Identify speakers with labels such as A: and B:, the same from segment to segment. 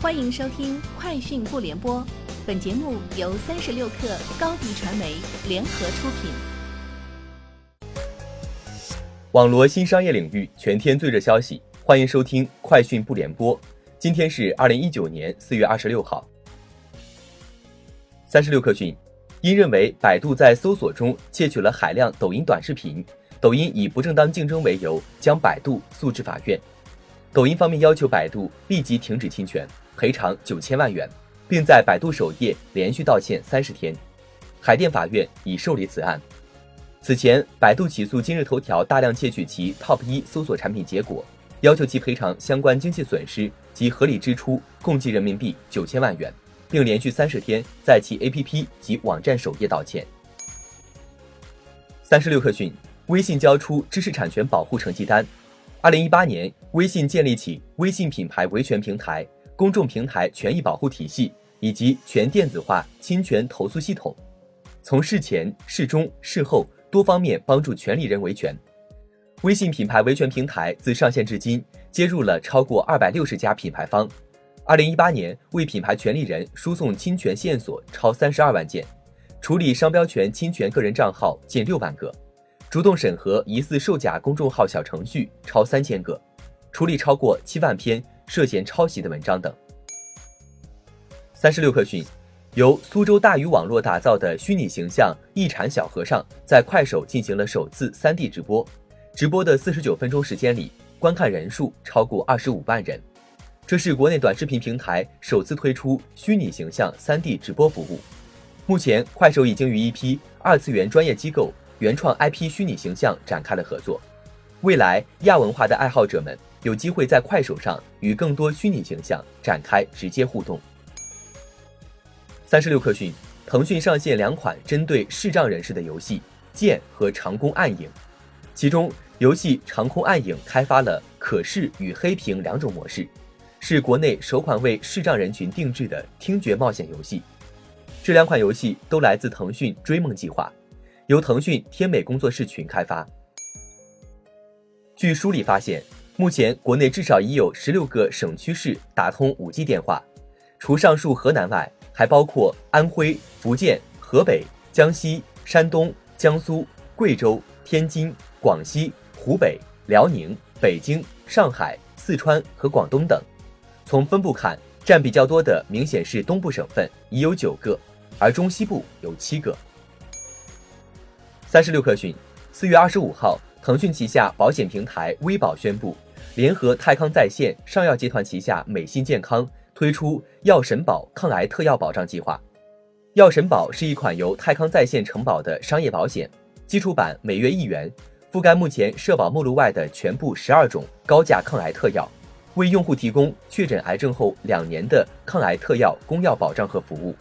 A: 欢迎收听《快讯不联播》，本节目由三十六克高低传媒联合出品。
B: 网罗新商业领域全天最热消息，欢迎收听《快讯不联播》。今天是二零一九年四月二十六号。三十六克讯，因认为百度在搜索中窃取了海量抖音短视频，抖音以不正当竞争为由将百度诉至法院。抖音方面要求百度立即停止侵权。赔偿九千万元，并在百度首页连续道歉三十天。海淀法院已受理此案。此前，百度起诉今日头条大量窃取其 TOP 一搜索产品结果，要求其赔偿相关经济损失及合理支出共计人民币九千万元，并连续三十天在其 APP 及网站首页道歉。三十六氪讯，微信交出知识产权保护成绩单。二零一八年，微信建立起微信品牌维权平台。公众平台权益保护体系以及全电子化侵权投诉系统，从事前、事中、事后多方面帮助权利人维权。微信品牌维权平台自上线至今，接入了超过二百六十家品牌方。二零一八年，为品牌权利人输送侵权线索超三十二万件，处理商标权侵权个人账号近六万个，主动审核疑似售假公众号小程序超三千个，处理超过七万篇。涉嫌抄袭的文章等。三十六氪讯，由苏州大鱼网络打造的虚拟形象一禅小和尚在快手进行了首次三 D 直播，直播的四十九分钟时间里，观看人数超过二十五万人。这是国内短视频平台首次推出虚拟形象三 D 直播服务。目前，快手已经与一批二次元专业机构原创 IP 虚拟形象展开了合作。未来，亚文化的爱好者们。有机会在快手上与更多虚拟形象展开直接互动。三十六氪讯，腾讯上线两款针对视障人士的游戏《剑》和《长空暗影》，其中游戏《长空暗影》开发了可视与黑屏两种模式，是国内首款为视障人群定制的听觉冒险游戏。这两款游戏都来自腾讯追梦计划，由腾讯天美工作室群开发。据梳理发现。目前，国内至少已有十六个省区市打通五 G 电话，除上述河南外，还包括安徽、福建、河北、江西、山东、江苏、贵州、天津、广西、湖北、辽宁、北京、上海、四川和广东等。从分布看，占比较多的明显是东部省份，已有九个，而中西部有七个。三十六氪讯，四月二十五号，腾讯旗下保险平台微保宣布。联合泰康在线、上药集团旗下美心健康推出药神保抗癌特药保障计划。药神保是一款由泰康在线承保的商业保险，基础版每月一元，覆盖目前社保目录外的全部十二种高价抗癌特药，为用户提供确诊癌症后两年的抗癌特药公药保障和服务。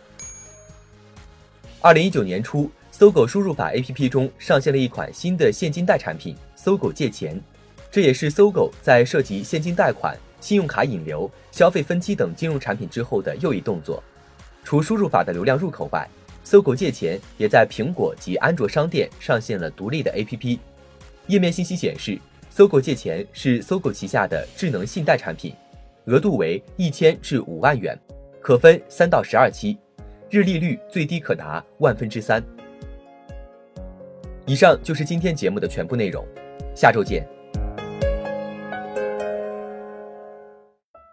B: 二零一九年初，搜狗输入法 APP 中上线了一款新的现金贷产品——搜狗借钱。这也是搜狗在涉及现金贷款、信用卡引流、消费分期等金融产品之后的又一动作。除输入法的流量入口外，搜狗借钱也在苹果及安卓商店上线了独立的 APP。页面信息显示，搜狗借钱是搜狗旗下的智能信贷产品，额度为一千至五万元，可分三到十二期，日利率最低可达万分之三。以上就是今天节目的全部内容，下周见。